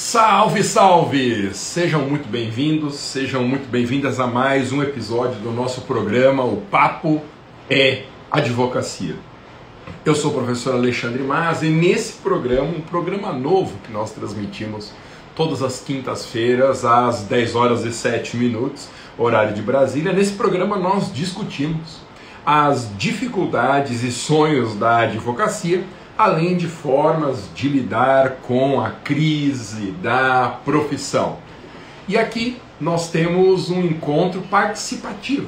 Salve, salve! Sejam muito bem-vindos, sejam muito bem-vindas a mais um episódio do nosso programa O Papo é Advocacia. Eu sou o professor Alexandre Mas e nesse programa, um programa novo que nós transmitimos todas as quintas-feiras às 10 horas e 7 minutos, horário de Brasília, nesse programa nós discutimos as dificuldades e sonhos da advocacia além de formas de lidar com a crise da profissão. E aqui nós temos um encontro participativo,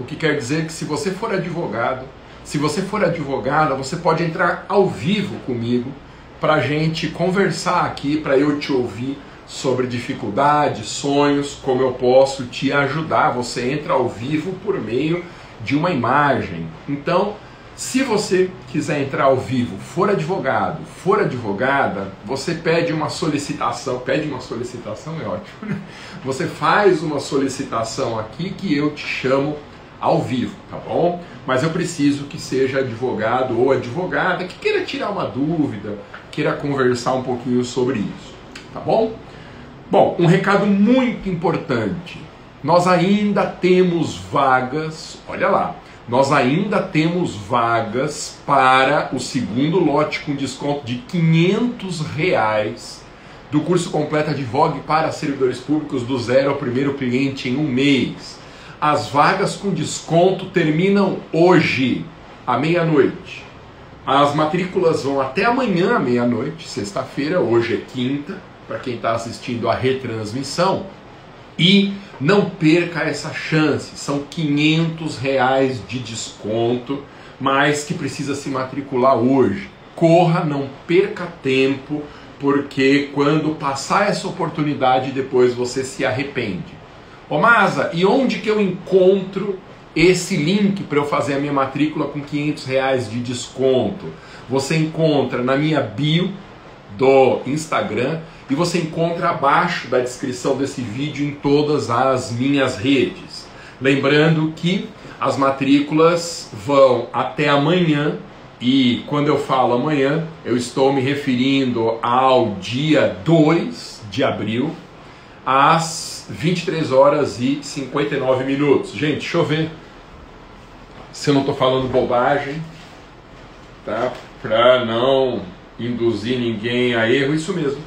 o que quer dizer que se você for advogado, se você for advogada, você pode entrar ao vivo comigo para a gente conversar aqui, para eu te ouvir sobre dificuldades, sonhos, como eu posso te ajudar. Você entra ao vivo por meio de uma imagem. Então, se você quiser entrar ao vivo, for advogado, for advogada, você pede uma solicitação, pede uma solicitação é ótimo, né? Você faz uma solicitação aqui que eu te chamo ao vivo, tá bom? Mas eu preciso que seja advogado ou advogada que queira tirar uma dúvida, queira conversar um pouquinho sobre isso, tá bom? Bom, um recado muito importante. Nós ainda temos vagas, olha lá, nós ainda temos vagas para o segundo lote com desconto de 500 reais do curso completo de Vogue para servidores públicos do zero ao primeiro cliente em um mês. As vagas com desconto terminam hoje, à meia-noite. As matrículas vão até amanhã à meia-noite, sexta-feira, hoje é quinta, para quem está assistindo a retransmissão. E não perca essa chance, são 500 reais de desconto, mas que precisa se matricular hoje. Corra, não perca tempo, porque quando passar essa oportunidade, depois você se arrepende. Ô Masa, e onde que eu encontro esse link para eu fazer a minha matrícula com 500 reais de desconto? Você encontra na minha bio do Instagram e você encontra abaixo da descrição desse vídeo em todas as minhas redes. Lembrando que as matrículas vão até amanhã e quando eu falo amanhã, eu estou me referindo ao dia 2 de abril, às 23 horas e 59 minutos. Gente, deixa eu ver se eu não estou falando bobagem, tá? Para não induzir ninguém a erro, isso mesmo.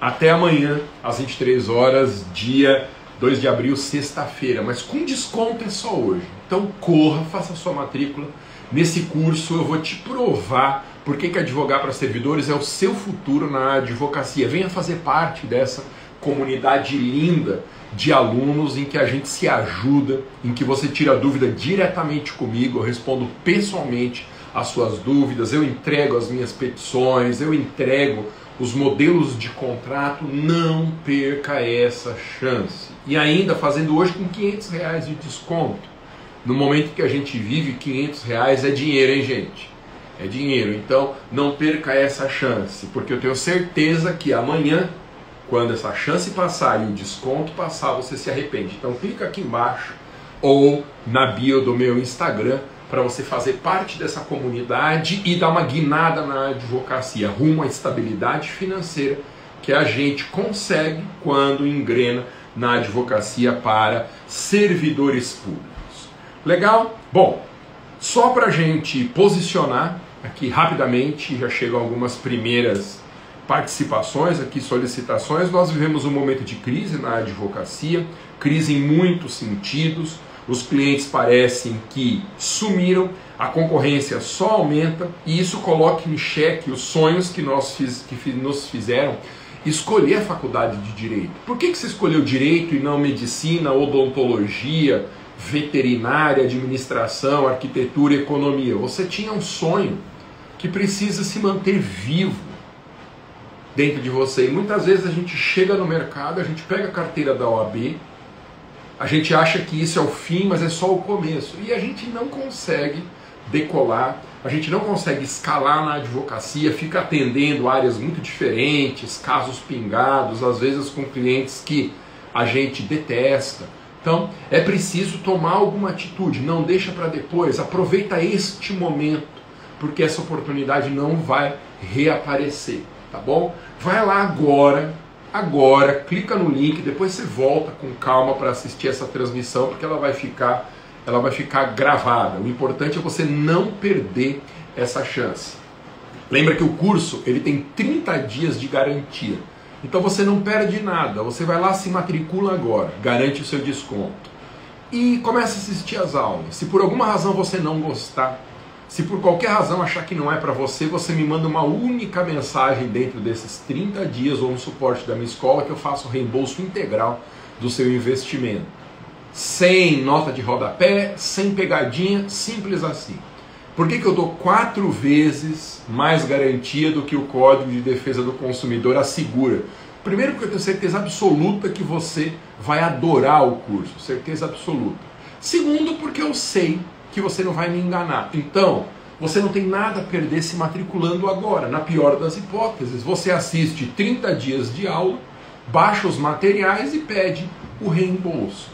Até amanhã, às 23 horas, dia 2 de abril, sexta-feira. Mas com desconto é só hoje. Então corra, faça sua matrícula. Nesse curso eu vou te provar por que, que advogar para servidores é o seu futuro na advocacia. Venha fazer parte dessa comunidade linda de alunos em que a gente se ajuda, em que você tira dúvida diretamente comigo, eu respondo pessoalmente as suas dúvidas, eu entrego as minhas petições, eu entrego os modelos de contrato, não perca essa chance. E ainda fazendo hoje com 500 reais de desconto. No momento que a gente vive, 500 reais é dinheiro, hein, gente? É dinheiro. Então, não perca essa chance, porque eu tenho certeza que amanhã, quando essa chance passar e o desconto passar, você se arrepende. Então, clica aqui embaixo ou na bio do meu Instagram para você fazer parte dessa comunidade e dar uma guinada na advocacia, rumo à estabilidade financeira que a gente consegue quando engrena na advocacia para servidores públicos. Legal? Bom, só para a gente posicionar aqui rapidamente, já chegam algumas primeiras participações aqui, solicitações. Nós vivemos um momento de crise na advocacia, crise em muitos sentidos os clientes parecem que sumiram, a concorrência só aumenta e isso coloca em xeque os sonhos que, nós fiz, que nos fizeram escolher a faculdade de direito. Por que, que você escolheu direito e não medicina, odontologia, veterinária, administração, arquitetura economia? Você tinha um sonho que precisa se manter vivo dentro de você. E muitas vezes a gente chega no mercado, a gente pega a carteira da OAB, a gente acha que isso é o fim, mas é só o começo. E a gente não consegue decolar, a gente não consegue escalar na advocacia, fica atendendo áreas muito diferentes, casos pingados, às vezes com clientes que a gente detesta. Então, é preciso tomar alguma atitude, não deixa para depois, aproveita este momento, porque essa oportunidade não vai reaparecer, tá bom? Vai lá agora agora, clica no link, depois você volta com calma para assistir essa transmissão, porque ela vai ficar, ela vai ficar gravada. O importante é você não perder essa chance. Lembra que o curso ele tem 30 dias de garantia. Então você não perde nada. Você vai lá, se matricula agora, garante o seu desconto. E começa a assistir as aulas. Se por alguma razão você não gostar, se por qualquer razão achar que não é para você, você me manda uma única mensagem dentro desses 30 dias ou no suporte da minha escola que eu faço o reembolso integral do seu investimento. Sem nota de rodapé, sem pegadinha, simples assim. Por que, que eu dou quatro vezes mais garantia do que o Código de Defesa do Consumidor assegura? Primeiro, porque eu tenho certeza absoluta que você vai adorar o curso, certeza absoluta. Segundo, porque eu sei que você não vai me enganar. Então, você não tem nada a perder se matriculando agora. Na pior das hipóteses, você assiste 30 dias de aula, baixa os materiais e pede o reembolso.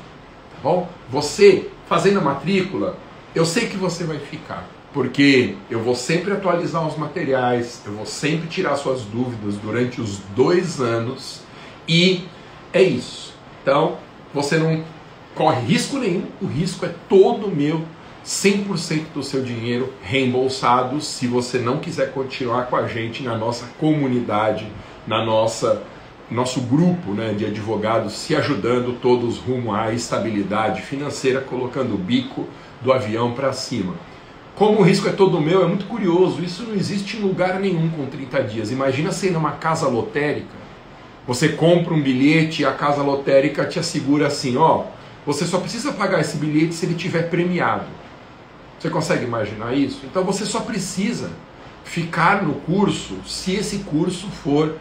Tá bom? Você, fazendo a matrícula, eu sei que você vai ficar porque eu vou sempre atualizar os materiais, eu vou sempre tirar suas dúvidas durante os dois anos e é isso. Então, você não corre risco nenhum, o risco é todo meu, 100% do seu dinheiro reembolsado se você não quiser continuar com a gente na nossa comunidade, na nossa nosso grupo né, de advogados se ajudando todos rumo à estabilidade financeira, colocando o bico do avião para cima. Como o risco é todo meu, é muito curioso. Isso não existe em lugar nenhum com 30 dias. Imagina ser numa casa lotérica. Você compra um bilhete e a casa lotérica te assegura assim: ó, você só precisa pagar esse bilhete se ele tiver premiado. Você consegue imaginar isso? Então você só precisa ficar no curso se esse curso for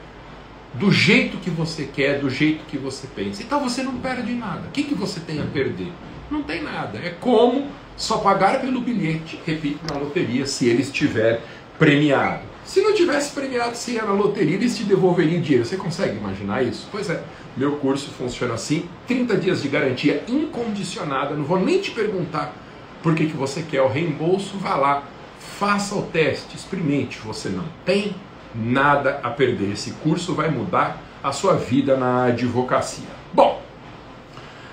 do jeito que você quer, do jeito que você pensa. Então você não perde nada. O que, que você tem a perder? Não tem nada. É como só pagar pelo bilhete, repito, na loteria, se ele estiver premiado. Se não tivesse premiado, se ia na loteria, eles te devolveriam dinheiro. Você consegue imaginar isso? Pois é, meu curso funciona assim, 30 dias de garantia incondicionada, não vou nem te perguntar por que, que você quer o reembolso, vá lá, faça o teste, experimente, você não tem nada a perder. Esse curso vai mudar a sua vida na advocacia. Bom,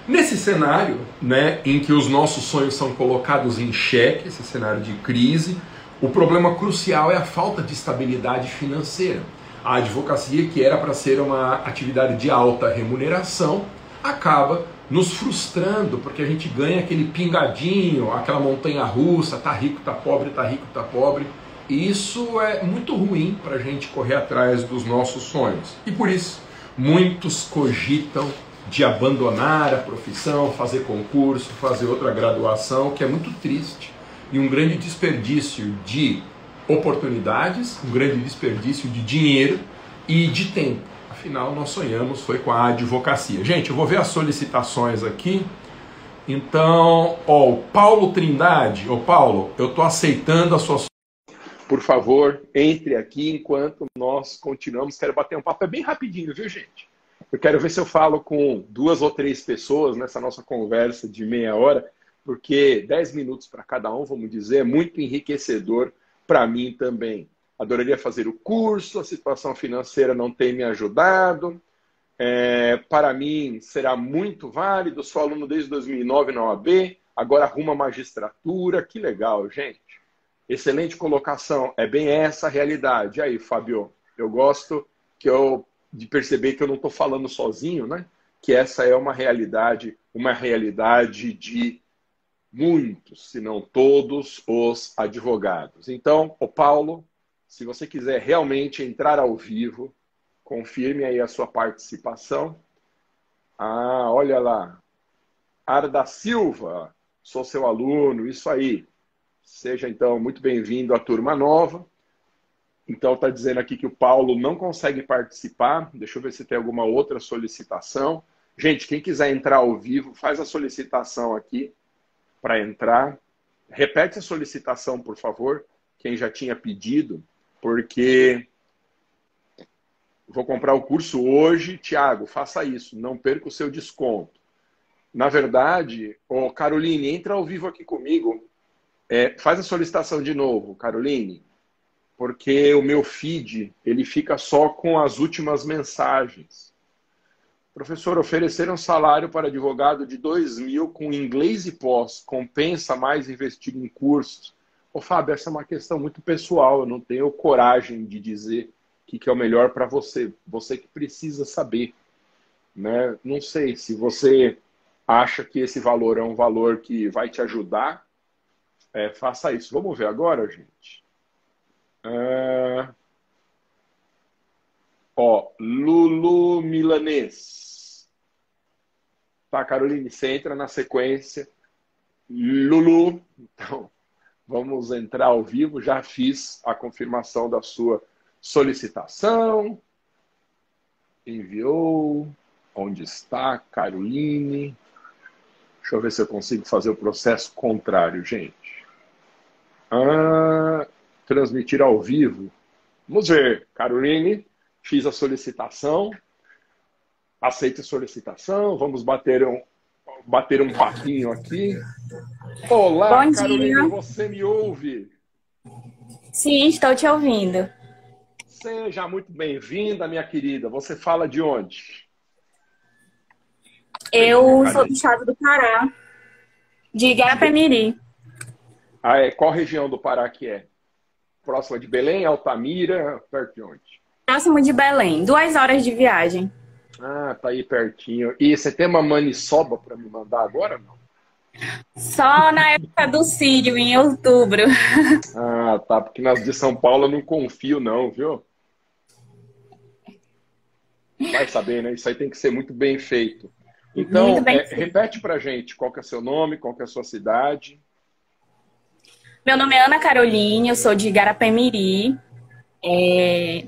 Nesse cenário, né, em que os nossos sonhos são colocados em xeque, esse cenário de crise, o problema crucial é a falta de estabilidade financeira. A advocacia, que era para ser uma atividade de alta remuneração, acaba nos frustrando, porque a gente ganha aquele pingadinho, aquela montanha russa, tá rico, tá pobre, tá rico, tá pobre. E isso é muito ruim para a gente correr atrás dos nossos sonhos. E por isso, muitos cogitam de abandonar a profissão, fazer concurso, fazer outra graduação, que é muito triste e um grande desperdício de oportunidades, um grande desperdício de dinheiro e de tempo. Afinal, nós sonhamos foi com a advocacia. Gente, eu vou ver as solicitações aqui. Então, ó, o Paulo Trindade, ô Paulo, eu estou aceitando a sua por favor, entre aqui enquanto nós continuamos. Quero bater um papo. É bem rapidinho, viu, gente? Eu quero ver se eu falo com duas ou três pessoas nessa nossa conversa de meia hora, porque dez minutos para cada um, vamos dizer, é muito enriquecedor para mim também. Adoraria fazer o curso, a situação financeira não tem me ajudado. É, para mim será muito válido. Sou aluno desde 2009 na OAB, agora arruma magistratura. Que legal, gente. Excelente colocação. É bem essa a realidade. E aí, Fábio, eu gosto que eu de perceber que eu não estou falando sozinho, né? Que essa é uma realidade, uma realidade de muitos, se não todos, os advogados. Então, o Paulo, se você quiser realmente entrar ao vivo, confirme aí a sua participação. Ah, olha lá. Arda Silva, sou seu aluno, isso aí. Seja então muito bem-vindo à turma nova. Então está dizendo aqui que o Paulo não consegue participar. Deixa eu ver se tem alguma outra solicitação. Gente, quem quiser entrar ao vivo, faz a solicitação aqui para entrar. Repete a solicitação, por favor, quem já tinha pedido, porque vou comprar o curso hoje. Tiago, faça isso, não perca o seu desconto. Na verdade, oh, Caroline, entra ao vivo aqui comigo. É, faz a solicitação de novo, Caroline porque o meu feed ele fica só com as últimas mensagens. Professor, oferecer um salário para advogado de 2 mil com inglês e pós compensa mais investir em cursos? Ô, Fábio, essa é uma questão muito pessoal. Eu não tenho coragem de dizer o que é o melhor para você. Você que precisa saber. Né? Não sei se você acha que esse valor é um valor que vai te ajudar, é, faça isso. Vamos ver agora, gente. É... Ó, Lulu Milanês. Tá, Caroline, você entra na sequência. Lulu. Então, vamos entrar ao vivo. Já fiz a confirmação da sua solicitação. Enviou. Onde está? Caroline. Deixa eu ver se eu consigo fazer o processo contrário, gente. Ah, transmitir ao vivo. Vamos ver. Caroline, fiz a solicitação. Aceita a solicitação. Vamos bater um, bater um papinho aqui. Olá, Bom Caroline, você me ouve? Sim, estou te ouvindo. Seja muito bem-vinda, minha querida. Você fala de onde? Eu sou do estado do Pará, de Igarapé-Miri. Ah, é? Qual região do Pará que é? Próxima de Belém, Altamira, perto de onde? Próximo de Belém, duas horas de viagem. Ah, tá aí pertinho. E você tem uma maniçoba para me mandar agora não? Só na época do Sírio, em outubro. Ah, tá. Porque nas de São Paulo eu não confio, não, viu? Vai saber, né? Isso aí tem que ser muito bem feito. Então, é, repete pra gente qual que é seu nome, qual que é a sua cidade. Meu nome é Ana Caroline, eu sou de Igarapé-Miri. É,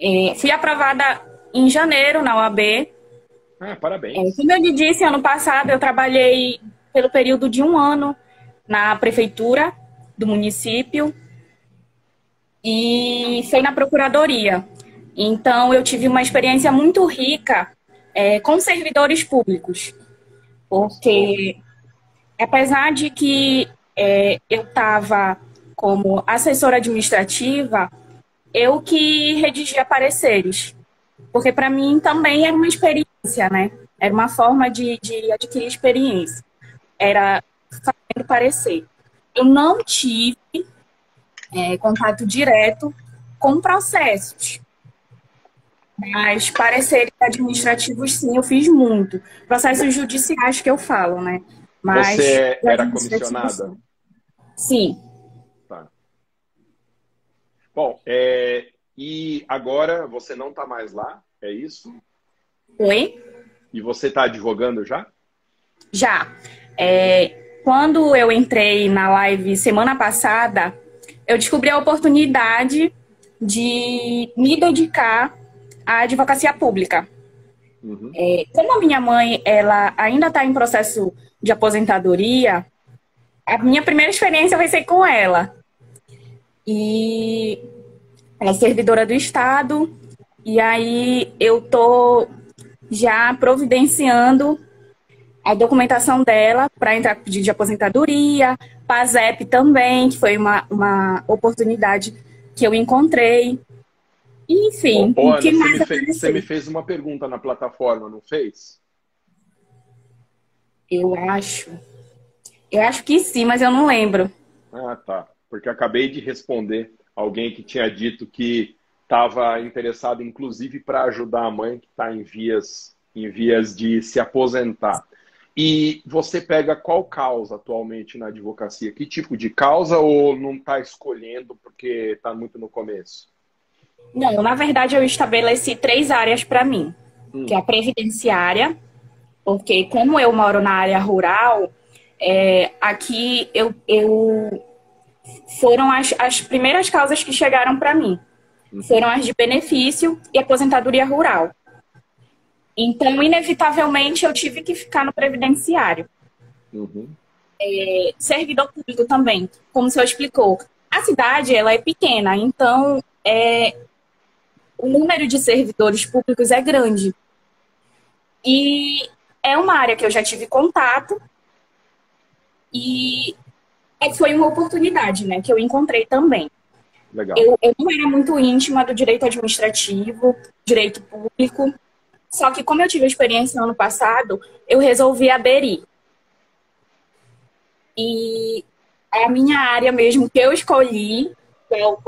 é, fui aprovada em janeiro na OAB. Ah, parabéns. É, como eu lhe disse, ano passado eu trabalhei pelo período de um ano na prefeitura do município e foi na procuradoria. Então eu tive uma experiência muito rica é, com servidores públicos, porque apesar de que é, eu estava como assessora administrativa, eu que redigia pareceres, porque para mim também era uma experiência, né? Era uma forma de, de adquirir experiência. Era fazendo parecer. Eu não tive é, contato direto com processos, mas pareceres administrativos, sim, eu fiz muito. Processos judiciais que eu falo, né? Mas Você era comissionada? Sim. Tá. Bom, é, e agora você não está mais lá, é isso? Oi? E você está advogando já? Já. É, quando eu entrei na live semana passada, eu descobri a oportunidade de me dedicar a advocacia pública. Uhum. É, como a minha mãe ela ainda está em processo de aposentadoria, a minha primeira experiência vai ser com ela. E é servidora do Estado, e aí eu tô já providenciando a documentação dela para entrar com pedido de aposentadoria, PASEP também, que foi uma, uma oportunidade que eu encontrei. Enfim, Ana, que você, me fez, você me fez uma pergunta na plataforma, não fez? Eu acho. Eu acho que sim, mas eu não lembro. Ah, tá. Porque acabei de responder alguém que tinha dito que estava interessado, inclusive, para ajudar a mãe que está em vias, em vias de se aposentar. E você pega qual causa atualmente na advocacia? Que tipo de causa ou não está escolhendo porque está muito no começo? Não, na verdade eu estabeleci três áreas para mim, hum. que é a previdenciária, porque como eu moro na área rural, é, aqui eu, eu foram as, as primeiras causas que chegaram para mim, hum. foram as de benefício e aposentadoria rural. Então, inevitavelmente, eu tive que ficar no previdenciário. Uhum. É, servidor público também, como o senhor explicou. A cidade ela é pequena, então é, o número de servidores públicos é grande. E é uma área que eu já tive contato e é, foi uma oportunidade, né, que eu encontrei também. Legal. Eu, eu não era muito íntima do direito administrativo, direito público, Só que como eu tive experiência no ano passado, eu resolvi aderir. E a minha área mesmo que eu escolhi,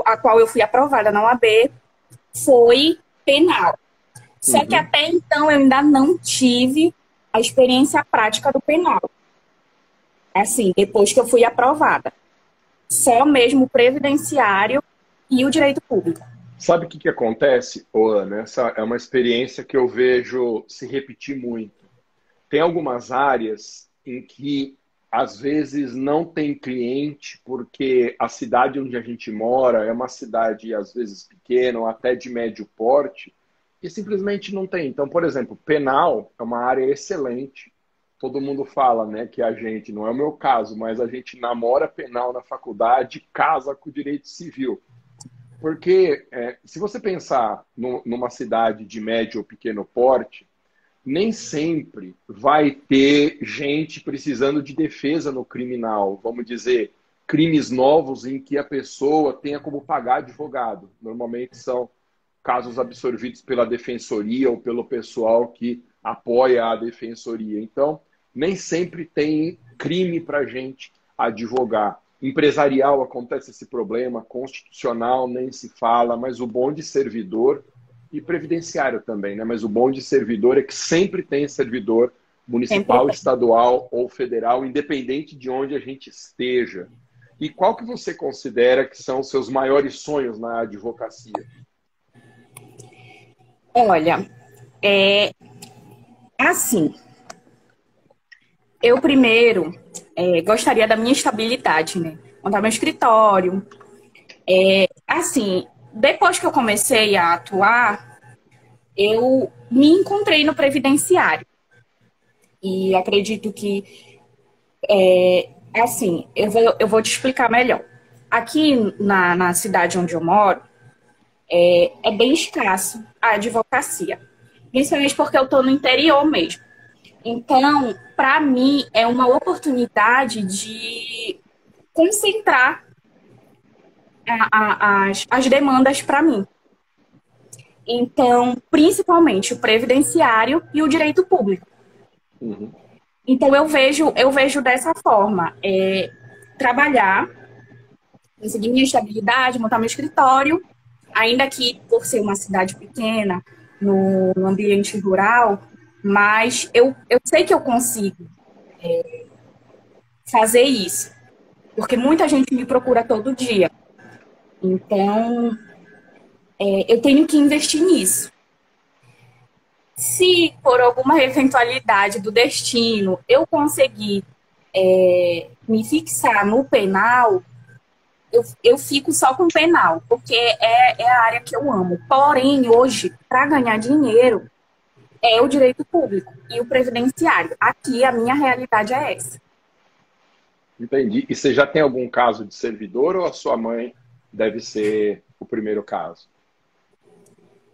a qual eu fui aprovada na UAB, foi penal. Só uhum. que até então eu ainda não tive a experiência prática do penal. Assim, depois que eu fui aprovada. Só mesmo o previdenciário e o direito público. Sabe o que, que acontece, Ana? Essa é uma experiência que eu vejo se repetir muito. Tem algumas áreas em que às vezes não tem cliente porque a cidade onde a gente mora é uma cidade às vezes pequena ou até de médio porte e simplesmente não tem. Então, por exemplo, penal é uma área excelente. Todo mundo fala, né, que a gente, não é o meu caso, mas a gente namora penal na faculdade, casa com direito civil. Porque é, se você pensar no, numa cidade de médio ou pequeno porte, nem sempre vai ter gente precisando de defesa no criminal. Vamos dizer, crimes novos em que a pessoa tenha como pagar advogado. Normalmente são casos absorvidos pela defensoria ou pelo pessoal que apoia a defensoria. Então, nem sempre tem crime para gente advogar. Empresarial acontece esse problema, constitucional nem se fala, mas o bom de servidor e previdenciário também, né? Mas o bom de servidor é que sempre tem servidor municipal, estadual ou federal, independente de onde a gente esteja. E qual que você considera que são os seus maiores sonhos na advocacia? Olha, é assim. Eu primeiro é, gostaria da minha estabilidade, né? Montar meu escritório. É, assim, depois que eu comecei a atuar, eu me encontrei no previdenciário. E acredito que, é, assim, eu vou, eu vou te explicar melhor. Aqui na, na cidade onde eu moro, é, é bem escasso a advocacia. Principalmente porque eu estou no interior mesmo. Então, para mim, é uma oportunidade de concentrar a, a, as, as demandas para mim. Então, principalmente o previdenciário e o direito público. Uhum. Então, eu vejo, eu vejo dessa forma: é, trabalhar, conseguir minha estabilidade, montar meu escritório, ainda que por ser uma cidade pequena, no, no ambiente rural, mas eu, eu sei que eu consigo é, fazer isso, porque muita gente me procura todo dia. Então, é, eu tenho que investir nisso. Se por alguma eventualidade do destino eu conseguir é, me fixar no penal, eu, eu fico só com penal, porque é, é a área que eu amo. Porém, hoje, para ganhar dinheiro, é o direito público e o previdenciário. Aqui a minha realidade é essa. Entendi. E você já tem algum caso de servidor ou a sua mãe deve ser o primeiro caso?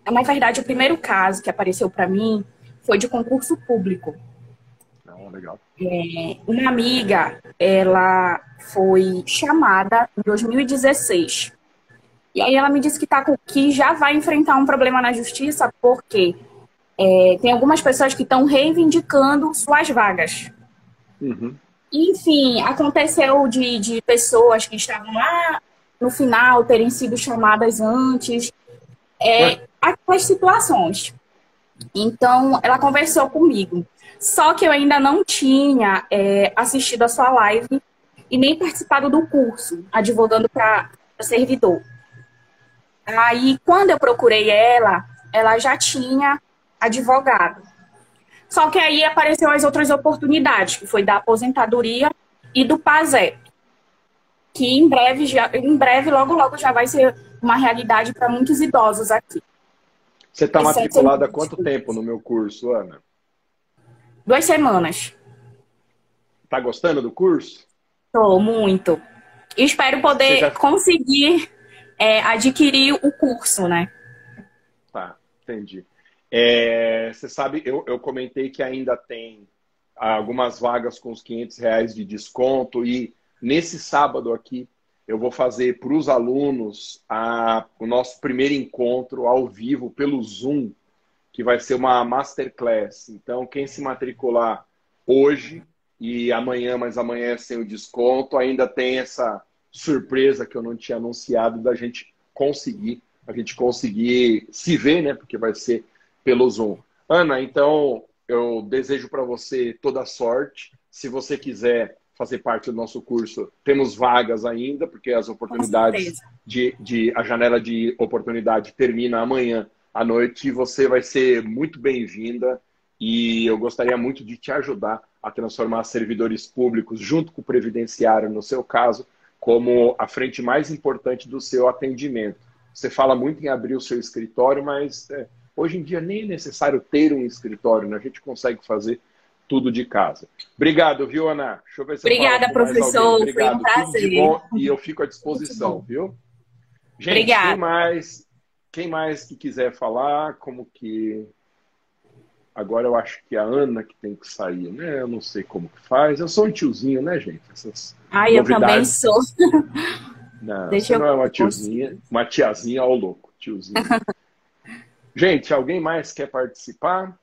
Na verdade, o primeiro caso que apareceu para mim foi de concurso público. Ah, legal. É, uma amiga, ela foi chamada em 2016. E aí ela me disse que, tá, que já vai enfrentar um problema na justiça porque é, tem algumas pessoas que estão reivindicando suas vagas. Uhum. Enfim, aconteceu de, de pessoas que estavam lá no final terem sido chamadas antes. É, aquelas situações. Então, ela conversou comigo. Só que eu ainda não tinha é, assistido a sua live e nem participado do curso, advogando para servidor. Aí, quando eu procurei ela, ela já tinha advogado. Só que aí apareceu as outras oportunidades, que foi da aposentadoria e do PASEP que em breve, já, em breve, logo, logo já vai ser uma realidade para muitos idosos aqui. Você está matriculada há quanto tempo no meu curso, Ana? Duas semanas. Está gostando do curso? Estou, muito. espero poder já... conseguir é, adquirir o curso, né? Tá, entendi. É, você sabe, eu, eu comentei que ainda tem algumas vagas com os 500 reais de desconto e Nesse sábado aqui, eu vou fazer para os alunos a, o nosso primeiro encontro ao vivo pelo Zoom, que vai ser uma masterclass. Então, quem se matricular hoje e amanhã, mas amanhã é sem o desconto, ainda tem essa surpresa que eu não tinha anunciado da gente conseguir, a gente conseguir se ver, né? Porque vai ser pelo Zoom. Ana, então eu desejo para você toda sorte. Se você quiser fazer parte do nosso curso, temos vagas ainda, porque as oportunidades de, de a janela de oportunidade termina amanhã à noite e você vai ser muito bem-vinda e eu gostaria muito de te ajudar a transformar servidores públicos junto com o previdenciário, no seu caso, como a frente mais importante do seu atendimento. Você fala muito em abrir o seu escritório, mas é, hoje em dia nem é necessário ter um escritório, né? a gente consegue fazer tudo de casa. Obrigado, viu, Ana? Deixa eu ver se Obrigada, professor. Obrigado. Foi um prazer. e eu fico à disposição, viu? Gente, Obrigada. quem mais, quem mais que quiser falar, como que Agora eu acho que a Ana que tem que sair, né? Eu não sei como que faz. Eu sou um tiozinho, né, gente? Essas Ai, novidades. eu também sou. Não, Deixa eu... não é uma tiozinha, uma tiazinha ao louco, tiozinho. gente, alguém mais quer participar?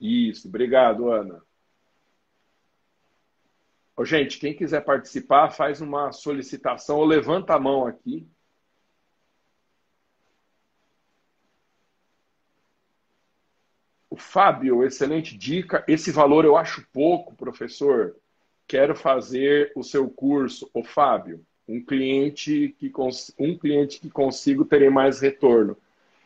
Isso, obrigado, Ana. Ô, gente, quem quiser participar, faz uma solicitação ou levanta a mão aqui O Fábio, excelente dica. Esse valor eu acho pouco, professor. Quero fazer o seu curso. O Fábio, um cliente que um cliente que consigo terei mais retorno.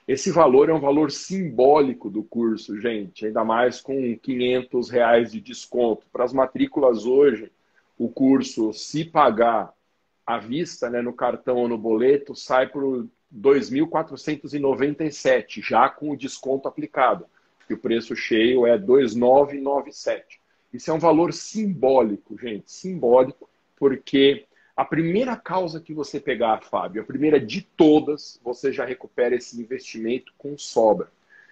Esse valor é um valor simbólico do curso, gente, ainda mais com 500 reais de desconto. Para as matrículas hoje, o curso, se pagar à vista, né, no cartão ou no boleto, sai por 2.497, já com o desconto aplicado que o preço cheio é 2,997. Isso é um valor simbólico, gente, simbólico, porque a primeira causa que você pegar, Fábio, a primeira de todas, você já recupera esse investimento com sobra.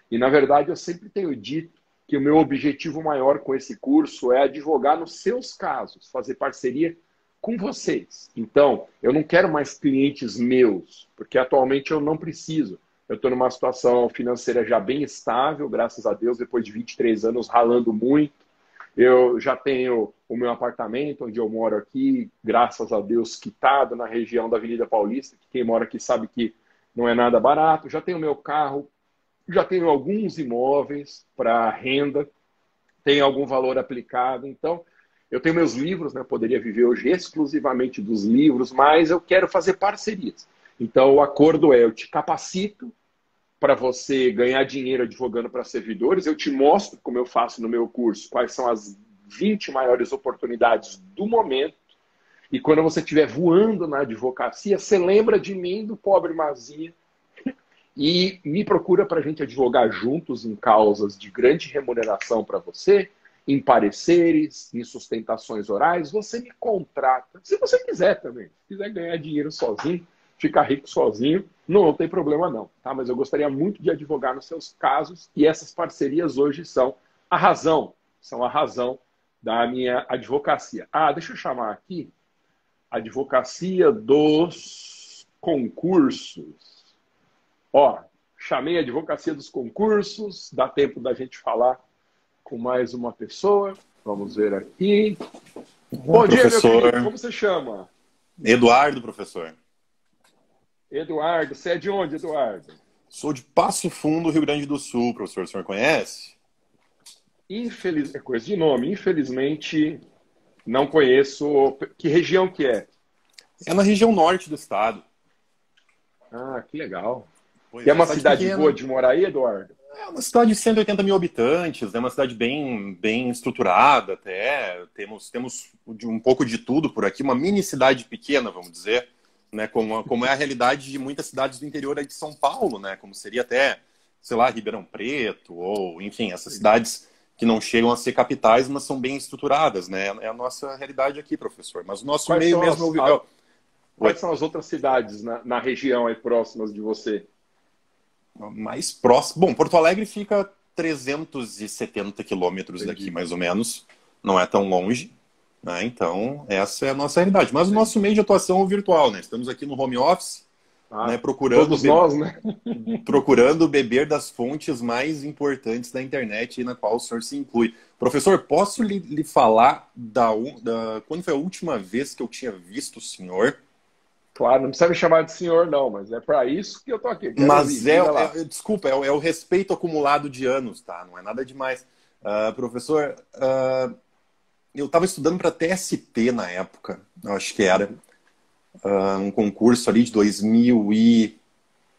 E na verdade eu sempre tenho dito que o meu objetivo maior com esse curso é advogar nos seus casos, fazer parceria com vocês. Então, eu não quero mais clientes meus, porque atualmente eu não preciso. Eu estou numa situação financeira já bem estável, graças a Deus, depois de 23 anos ralando muito. Eu já tenho o meu apartamento onde eu moro aqui, graças a Deus, quitado na região da Avenida Paulista, que quem mora aqui sabe que não é nada barato. Já tenho meu carro, já tenho alguns imóveis para renda, tem algum valor aplicado. Então, eu tenho meus livros, né? Eu poderia viver hoje exclusivamente dos livros, mas eu quero fazer parcerias. Então, o acordo é: eu te capacito para você ganhar dinheiro advogando para servidores, eu te mostro, como eu faço no meu curso, quais são as 20 maiores oportunidades do momento. E quando você estiver voando na advocacia, você lembra de mim, do pobre Mazinha, e me procura para a gente advogar juntos em causas de grande remuneração para você, em pareceres, em sustentações orais. Você me contrata, se você quiser também. Se quiser ganhar dinheiro sozinho, ficar rico sozinho, não, não tem problema não, tá? Mas eu gostaria muito de advogar nos seus casos e essas parcerias hoje são a razão, são a razão da minha advocacia. Ah, deixa eu chamar aqui advocacia dos concursos. Ó, chamei a advocacia dos concursos, dá tempo da gente falar com mais uma pessoa. Vamos ver aqui. Bom, Bom dia, professor. meu querido. Como você chama? Eduardo, professor. Eduardo, você é de onde, Eduardo? Sou de Passo Fundo, Rio Grande do Sul, professor. O senhor conhece? Infeliz... É coisa de nome. Infelizmente, não conheço. Que região que é? É na região norte do estado. Ah, que legal. Pois é uma cidade boa de morar aí, Eduardo? É uma cidade de 180 mil habitantes, é uma cidade bem, bem estruturada até. Temos, temos um pouco de tudo por aqui, uma mini cidade pequena, vamos dizer né? Como, como é a realidade de muitas cidades do interior de São Paulo, né? Como seria até, sei lá, Ribeirão Preto, ou enfim, essas cidades que não chegam a ser capitais, mas são bem estruturadas, né? É a nossa realidade aqui, professor. Mas o nosso Quais meio mesmo. As, a... Quais são as outras cidades na, na região aí próximas de você? Mais próximo. Bom, Porto Alegre fica 370 quilômetros daqui, mais ou menos. Não é tão longe. Né? Então, essa é a nossa realidade. Mas o nosso meio de atuação é o virtual. Né? Estamos aqui no home office, ah, né, procurando todos nós, né? procurando beber das fontes mais importantes da internet na qual o senhor se inclui. Professor, posso lhe, lhe falar da, da, quando foi a última vez que eu tinha visto o senhor? Claro, não precisa me chamar de senhor, não, mas é para isso que eu tô aqui. Quero mas é, é, desculpa, é, é, o respeito acumulado de anos, tá? Não é nada demais. Uh, professor, uh, eu estava estudando para TST na época, acho que era uh, um concurso ali de 2000 e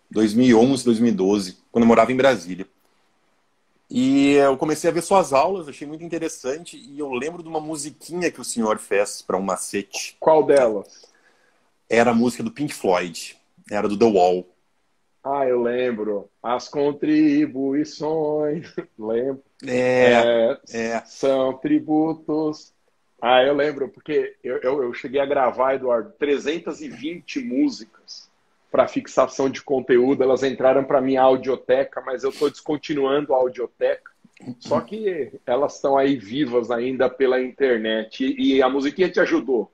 2011, 2012, quando eu morava em Brasília. E eu comecei a ver suas aulas, achei muito interessante, e eu lembro de uma musiquinha que o senhor fez para um macete. Qual delas? Era a música do Pink Floyd, era do The Wall. Ah, eu lembro. As contribuições, lembro. É, é, é, São tributos. Ah, eu lembro, porque eu, eu, eu cheguei a gravar, Eduardo, 320 músicas para fixação de conteúdo. Elas entraram para minha audioteca, mas eu estou descontinuando a audioteca. Só que elas estão aí vivas ainda pela internet. E, e a musiquinha te ajudou.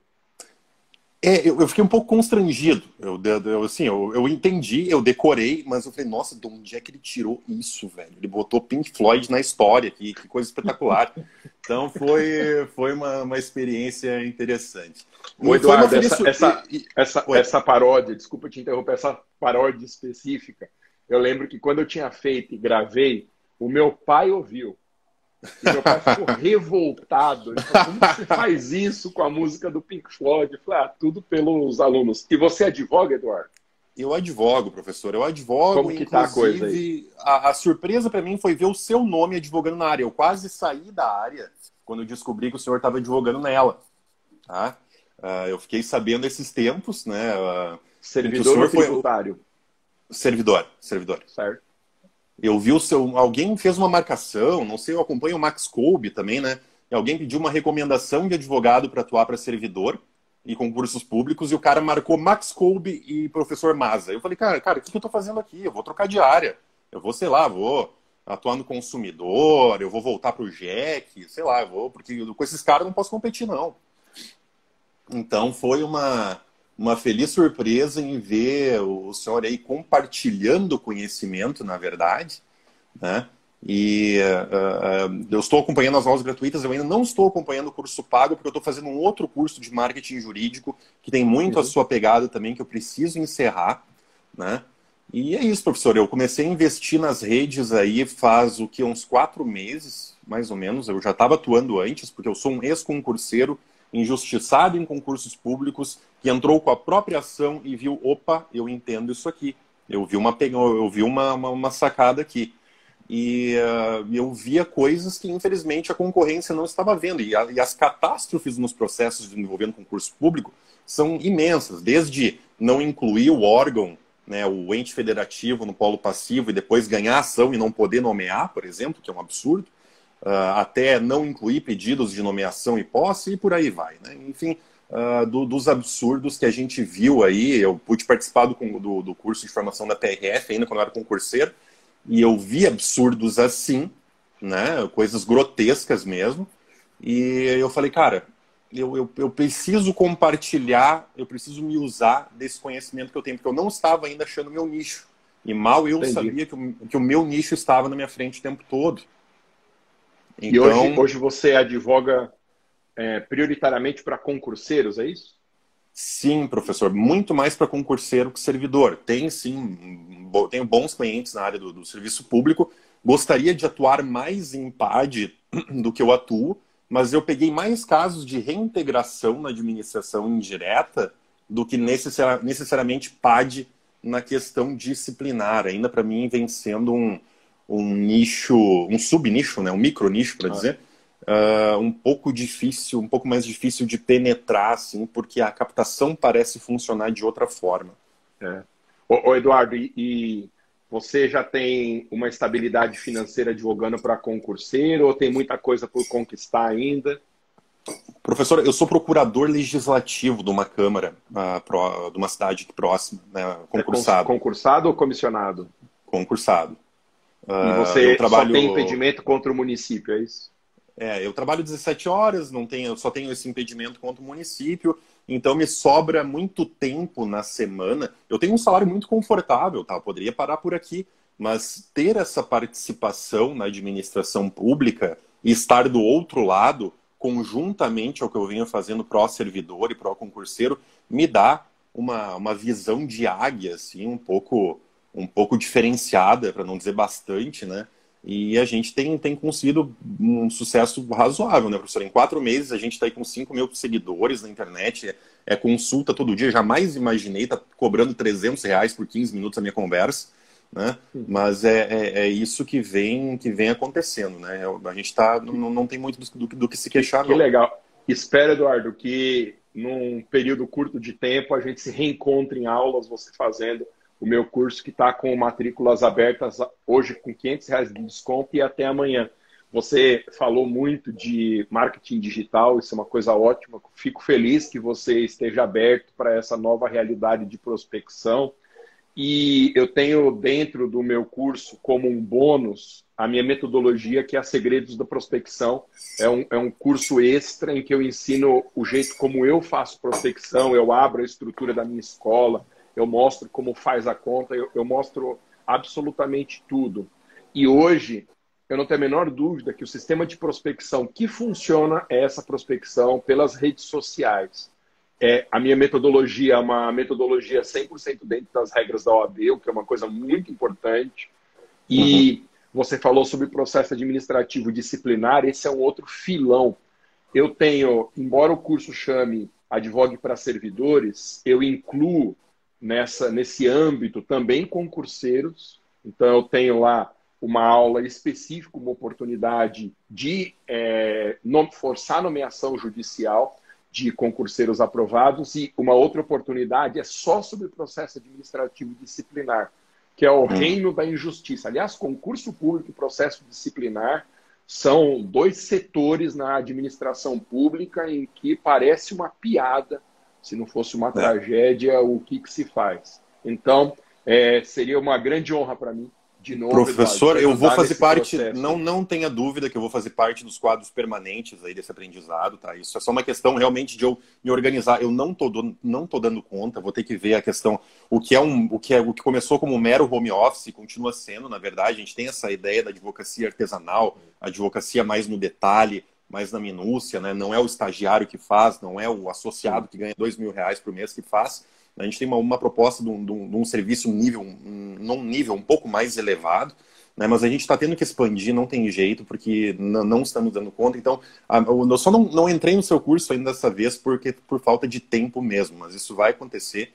É, eu, eu, fiquei um pouco constrangido. Eu, eu assim, eu, eu, entendi, eu decorei, mas eu falei, nossa, de onde é que ele tirou isso, velho? Ele botou Pink Floyd na história, que, que coisa espetacular. então foi, foi uma, uma experiência interessante. O Eduardo, essa, essa, essa, essa paródia, desculpa te interromper, essa paródia específica, eu lembro que quando eu tinha feito e gravei, o meu pai ouviu. E meu pai ficou revoltado. Ele falou, como você faz isso com a música do Pink Floyd? Eu falei, ah, tudo pelos alunos. E você advoga, Eduardo? Eu advogo, professor. Eu advogo. Como que tá a coisa aí? A, a surpresa para mim foi ver o seu nome advogando na área. Eu quase saí da área quando eu descobri que o senhor estava advogando nela. Tá? Uh, eu fiquei sabendo esses tempos, né? Uh, servidor ou tributário? Foi... Servidor, servidor. Certo. Eu vi o seu. Alguém fez uma marcação, não sei, eu acompanho o Max Kolbe também, né? E alguém pediu uma recomendação de advogado para atuar para servidor e concursos públicos, e o cara marcou Max Kolbe e professor Maza. Eu falei, cara, cara, o que, eu estou fazendo aqui? Eu vou trocar de área. Eu vou, sei lá, vou atuar no consumidor, eu vou voltar para o JEC, sei lá, eu vou, porque com esses caras eu não posso competir, não. Então foi uma, uma feliz surpresa em ver o senhor aí compartilhando conhecimento, na verdade, né? E uh, uh, eu estou acompanhando as aulas gratuitas, eu ainda não estou acompanhando o curso pago, porque eu estou fazendo um outro curso de marketing jurídico, que tem muito uhum. a sua pegada também, que eu preciso encerrar, né? E é isso, professor. Eu comecei a investir nas redes aí faz o que? Uns quatro meses, mais ou menos. Eu já estava atuando antes, porque eu sou um ex-concurseiro injustiçado em concursos públicos, que entrou com a própria ação e viu, opa, eu entendo isso aqui. Eu vi uma, eu vi uma, uma, uma sacada aqui. E uh, eu via coisas que, infelizmente, a concorrência não estava vendo. E, a, e as catástrofes nos processos envolvendo concurso público são imensas, desde não incluir o órgão, né, o ente federativo no polo passivo e depois ganhar ação e não poder nomear, por exemplo, que é um absurdo, uh, até não incluir pedidos de nomeação e posse e por aí vai. Né? Enfim, uh, do, dos absurdos que a gente viu aí, eu pude participar do, do, do, curso de formação da PRF ainda quando eu era concurseiro, e eu vi absurdos assim, né? coisas grotescas mesmo, e eu falei, cara, eu, eu, eu, preciso compartilhar, eu preciso me usar desse conhecimento que eu tenho, porque eu não estava ainda achando meu nicho. E mal eu Entendi. sabia que o, que o meu nicho estava na minha frente o tempo todo. Então... E hoje, hoje você advoga é, prioritariamente para concurseiros, é isso? Sim, professor, muito mais para concurseiro que servidor. Tem sim, tenho bons clientes na área do, do, serviço público. Gostaria de atuar mais em PAD do que eu atuo, mas eu peguei mais casos de reintegração na administração indireta do que necessariamente PAD na questão disciplinar. Ainda para mim vem sendo um, um nicho, um subnicho, né, um micro nicho para ah. dizer, uh, um pouco difícil, um pouco mais difícil de penetrar, assim, porque a captação parece funcionar de outra forma. É. Ô, ô Eduardo, e, e, você já tem uma estabilidade financeira advogando para concurseiro ou tem muita coisa por conquistar ainda? Professor, eu sou procurador legislativo de uma Câmara, uh, pro, de uma cidade próxima, né, concursado. É concursado ou comissionado? Concursado. E ah, você trabalho... só tem impedimento contra o município, é isso? É, eu trabalho 17 horas, não tenho, só tenho esse impedimento contra o município, Então me sobra muito tempo na semana. Eu tenho um salário muito confortável, tá? Eu poderia parar por aqui, mas ter essa participação na administração pública e estar do outro lado, conjuntamente ao que eu venho fazendo pró-servidor e pró-concurseiro, me dá uma, uma visão de águia, assim, um pouco, um pouco diferenciada, para não dizer bastante, né? E a gente tem, tem conseguido um sucesso razoável, né, professor? Em quatro meses a gente está aí com 5 mil seguidores na internet, é, é, consulta todo dia. Jamais imaginei estar tá cobrando 300 reais por 15 minutos a minha conversa, né? Mas é, é, é, isso que vem, que vem acontecendo, né? A gente tá, não, não tem muito do, do, do que se queixar, que não. legal. Espero, Eduardo, que num período curto de tempo a gente se reencontre em aulas, você fazendo o meu curso que está com matrículas abertas hoje com 500 reais de desconto e até amanhã. Você falou muito de marketing digital, isso é uma coisa ótima. Fico feliz que você esteja aberto para essa nova realidade de prospecção. E eu tenho dentro do meu curso, como um bônus, a minha metodologia, que é a Segredos da Prospecção. É um, é um curso extra em que eu ensino o jeito como eu faço prospecção, eu abro a estrutura da minha escola, eu mostro como faz a conta, eu, eu mostro absolutamente tudo. E hoje, eu não tenho a menor dúvida que o sistema de prospecção que funciona é essa prospecção pelas redes sociais. É, a minha metodologia é uma metodologia 100% dentro das regras da OAB, o que é uma coisa muito importante. E você falou sobre processo administrativo disciplinar, esse é um outro filão. Eu tenho, embora o curso chame Advogue para Servidores, eu incluo nessa, nesse âmbito também concurseiros. Então, eu tenho lá uma aula específica, uma oportunidade de é, forçar nomeação judicial de concurseiros aprovados e uma outra oportunidade é só sobre o processo administrativo disciplinar, que é o hum. reino da injustiça. Aliás, concurso público e processo disciplinar são dois setores na administração pública em que parece uma piada se não fosse uma é. tragédia, o que, que se faz? Então, é, seria uma grande honra para mim de novo. Professor, eu vou fazer parte, não, não tenha dúvida que eu vou fazer parte dos quadros permanentes aí desse aprendizado, tá? Isso é só uma questão realmente de eu me organizar. Eu não tô, não tô dando conta, vou ter que ver a questão, o que é um, o que é o que começou como mero home office continua sendo, na verdade, a gente tem essa ideia da advocacia artesanal, advocacia mais no detalhe, mais na minúcia, né? Não é o estagiário que faz, não é o associado que ganha dois mil reais por mês que faz. A gente tem uma, uma proposta de um, de, um, de um, serviço nível, um, num nível um pouco mais elevado, né? mas a gente está tendo que expandir, não tem jeito, porque não estamos dando conta. Então, a, eu só não, não entrei no seu curso ainda dessa vez porque por falta de tempo mesmo, mas isso vai acontecer,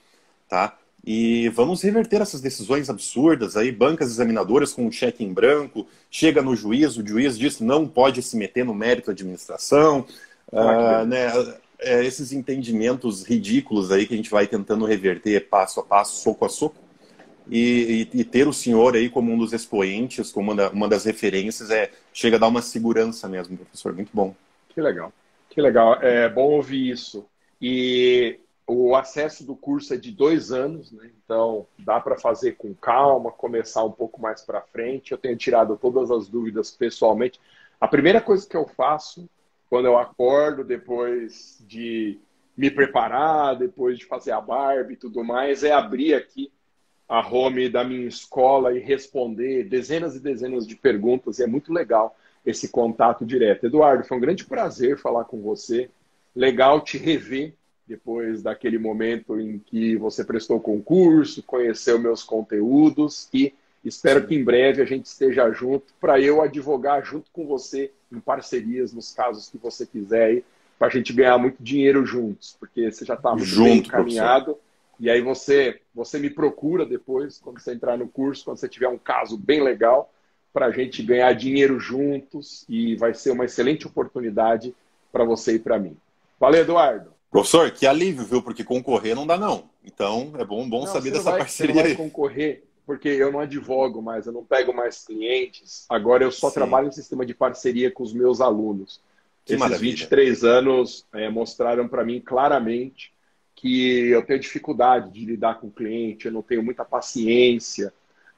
tá? E vamos reverter essas decisões absurdas aí, bancas examinadoras com um cheque em branco, chega no juiz, o juiz diz não pode se meter no mérito da administração, ah, né, é, esses entendimentos ridículos aí que a gente vai tentando reverter passo a passo, soco a soco, e, e, e ter o senhor aí como um dos expoentes, como uma, uma das referências, é chega a dar uma segurança mesmo, professor, muito bom. Que legal, que legal, é bom ouvir isso. E o acesso do curso é de dois anos, né? então dá para fazer com calma, começar um pouco mais para frente. Eu tenho tirado todas as dúvidas pessoalmente. A primeira coisa que eu faço quando eu acordo, depois de me preparar, depois de fazer a barba e tudo mais, é abrir aqui a home da minha escola e responder dezenas e dezenas de perguntas. E é muito legal esse contato direto. Eduardo, foi um grande prazer falar com você. Legal te rever depois daquele momento em que você prestou concurso, conheceu meus conteúdos e espero que em breve a gente esteja junto para eu advogar junto com você em parcerias nos casos que você quiser para a gente ganhar muito dinheiro juntos, porque você já está muito junto, bem encaminhado. Professor. E aí você, você me procura depois, quando você entrar no curso, quando você tiver um caso bem legal, para a gente ganhar dinheiro juntos e vai ser uma excelente oportunidade para você e para mim. Valeu, Eduardo! Professor, que alívio, viu? Porque concorrer não dá, não. Então, é bom, bom não, saber dessa vai, parceria. Você não vai concorrer, porque eu não advogo mais, eu não pego mais clientes. Agora eu só Sim. trabalho em sistema de parceria com os meus alunos. Que Esses maravilha. 23 anos é, mostraram para mim claramente que eu tenho dificuldade de lidar com o cliente, eu não tenho muita paciência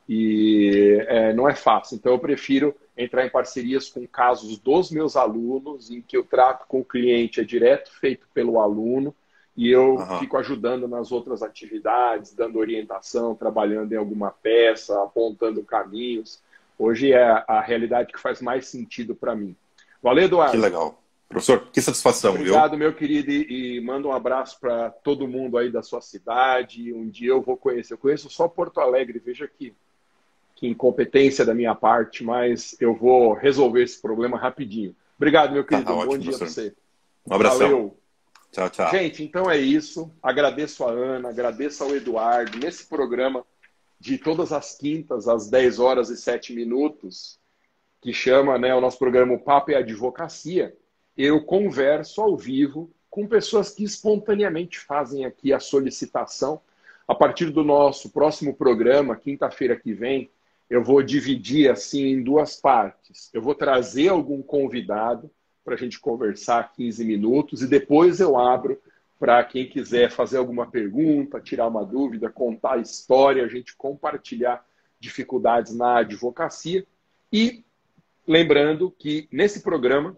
e é, não é fácil. Então eu prefiro entrar em parcerias com casos dos meus alunos, em que eu trato com o cliente, é direto feito pelo aluno, e eu uhum. fico ajudando nas outras atividades, dando orientação, trabalhando em alguma peça, apontando caminhos. Hoje é a realidade que faz mais sentido para mim. Valeu, Eduardo. Que legal. Professor, que satisfação, Obrigado, viu? meu querido, e, e manda um abraço para todo mundo aí da sua cidade. Um dia eu vou conhecer. Eu conheço só Porto Alegre, veja que, que incompetência da minha parte, mas eu vou resolver esse problema rapidinho. Obrigado, meu querido. Tá, tá ótimo, bom dia para você. Um abração. Valeu. Tchau, tchau. Gente, então é isso. Agradeço a Ana, agradeço ao Eduardo. Nesse programa de todas as quintas, às 10 horas e 7 minutos, que chama né, o nosso programa Papo e Advocacia, eu converso ao vivo com pessoas que espontaneamente fazem aqui a solicitação. A partir do nosso próximo programa, quinta-feira que vem, eu vou dividir assim em duas partes. Eu vou trazer algum convidado para a gente conversar 15 minutos e depois eu abro para quem quiser fazer alguma pergunta, tirar uma dúvida, contar a história, a gente compartilhar dificuldades na advocacia. E lembrando que nesse programa,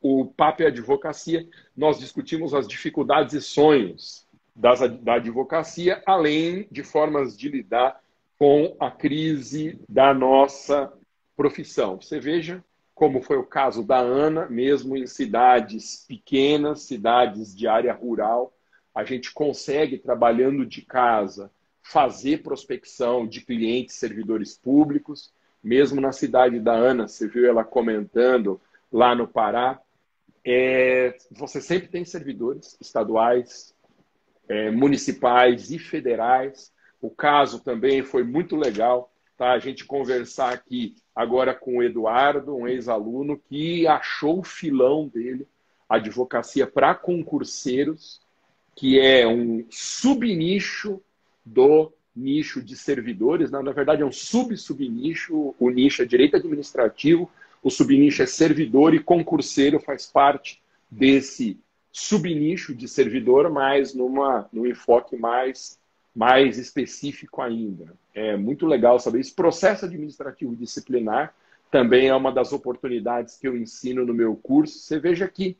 o Papo e Advocacia, nós discutimos as dificuldades e sonhos das, da advocacia, além de formas de lidar com a crise da nossa profissão. Você veja como foi o caso da Ana, mesmo em cidades pequenas, cidades de área rural, a gente consegue, trabalhando de casa, fazer prospecção de clientes servidores públicos. Mesmo na cidade da Ana, você viu ela comentando lá no Pará, é, você sempre tem servidores estaduais, é, municipais e federais. O caso também foi muito legal, tá? A gente conversar aqui agora com o Eduardo, um ex-aluno, que achou o filão dele, advocacia para concurseiros, que é um subnicho do nicho de servidores, na verdade é um sub-subnicho, o nicho é direito administrativo, o subnicho é servidor e concurseiro faz parte desse subnicho de servidor, mas numa, num enfoque mais mais específico ainda. É muito legal saber isso. Processo administrativo disciplinar também é uma das oportunidades que eu ensino no meu curso. Você veja aqui,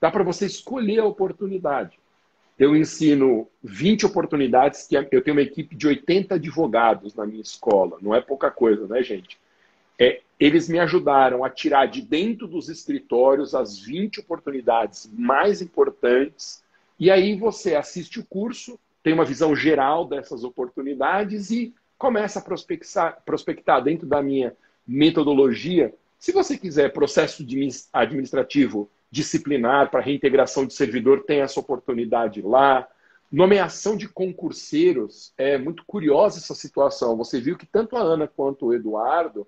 dá para você escolher a oportunidade. Eu ensino 20 oportunidades, que eu tenho uma equipe de 80 advogados na minha escola. Não é pouca coisa, né, gente? É, eles me ajudaram a tirar de dentro dos escritórios as 20 oportunidades mais importantes. E aí você assiste o curso, tem uma visão geral dessas oportunidades e começa a prospectar, prospectar dentro da minha metodologia. Se você quiser processo administrativo disciplinar para reintegração de servidor, tem essa oportunidade lá. Nomeação de concurseiros, é muito curiosa essa situação. Você viu que tanto a Ana quanto o Eduardo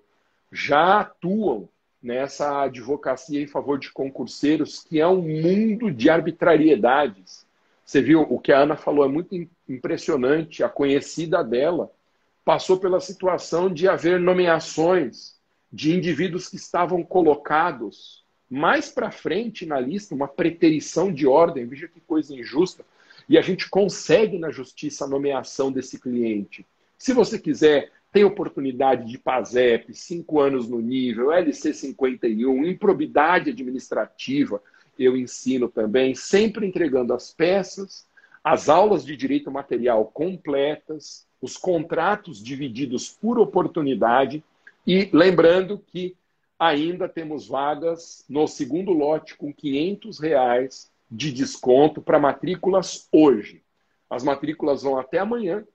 já atuam nessa advocacia em favor de concurseiros, que é um mundo de arbitrariedades. Você viu o que a Ana falou, é muito impressionante. A conhecida dela passou pela situação de haver nomeações de indivíduos que estavam colocados mais para frente na lista, uma preterição de ordem. Veja que coisa injusta. E a gente consegue na justiça a nomeação desse cliente. Se você quiser, tem oportunidade de PASEP, cinco anos no nível, LC 51, improbidade administrativa eu ensino também, sempre entregando as peças, as aulas de direito material completas, os contratos divididos por oportunidade e lembrando que ainda temos vagas no segundo lote com 500 reais de desconto para matrículas hoje. As matrículas vão até amanhã,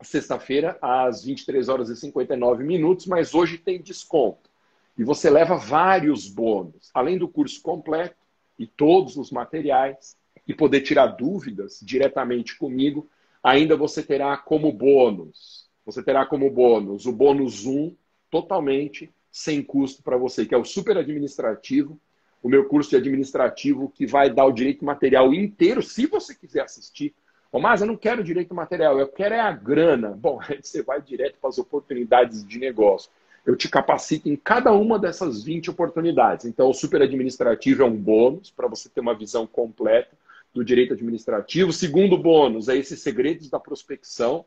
sexta-feira, às 23 horas e 59 minutos, mas hoje tem desconto. E você leva vários bônus. Além do curso completo, e todos os materiais e poder tirar dúvidas diretamente comigo, ainda você terá como bônus, você terá como bônus o bônus 1 totalmente sem custo para você, que é o super administrativo, o meu curso de administrativo que vai dar o direito material inteiro, se você quiser assistir. Ô, mas eu não quero direito material, eu quero é a grana. Bom, aí você vai direto para as oportunidades de negócio eu te capacito em cada uma dessas 20 oportunidades. Então, o super administrativo é um bônus para você ter uma visão completa do direito administrativo. O segundo bônus é esses segredos da prospecção,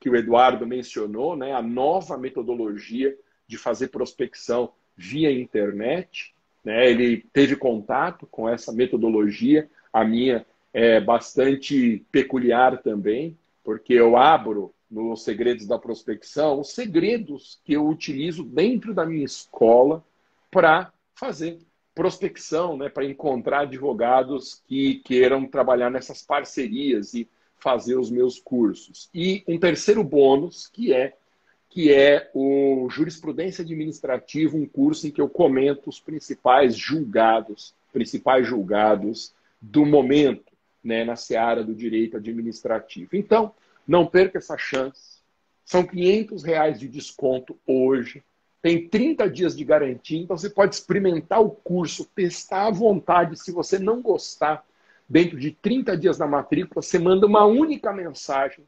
que o Eduardo mencionou, né? a nova metodologia de fazer prospecção via internet. Né? Ele teve contato com essa metodologia, a minha é bastante peculiar também, porque eu abro nos segredos da prospecção os segredos que eu utilizo dentro da minha escola para fazer prospecção, né, para encontrar advogados que queiram trabalhar nessas parcerias e fazer os meus cursos. E um terceiro bônus, que é que é o Jurisprudência Administrativa, um curso em que eu comento os principais julgados, principais julgados do momento, né, na seara do direito administrativo. Então, não perca essa chance. São 500 reais de desconto hoje. Tem 30 dias de garantia, então você pode experimentar o curso, testar à vontade. Se você não gostar, dentro de 30 dias da matrícula, você manda uma única mensagem.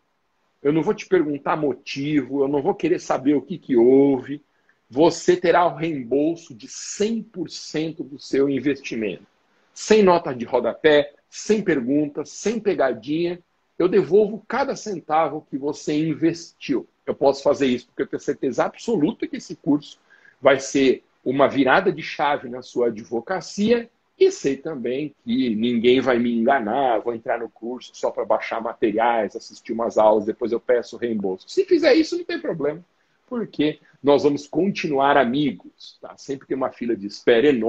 Eu não vou te perguntar motivo, eu não vou querer saber o que, que houve. Você terá o reembolso de 100% do seu investimento. Sem nota de rodapé, sem perguntas, sem pegadinha. Eu devolvo cada centavo que você investiu. Eu posso fazer isso porque eu tenho certeza absoluta que esse curso vai ser uma virada de chave na sua advocacia e sei também que ninguém vai me enganar, vou entrar no curso só para baixar materiais, assistir umas aulas, depois eu peço reembolso. Se fizer isso, não tem problema, porque nós vamos continuar amigos. Tá? Sempre tem uma fila de espera enorme.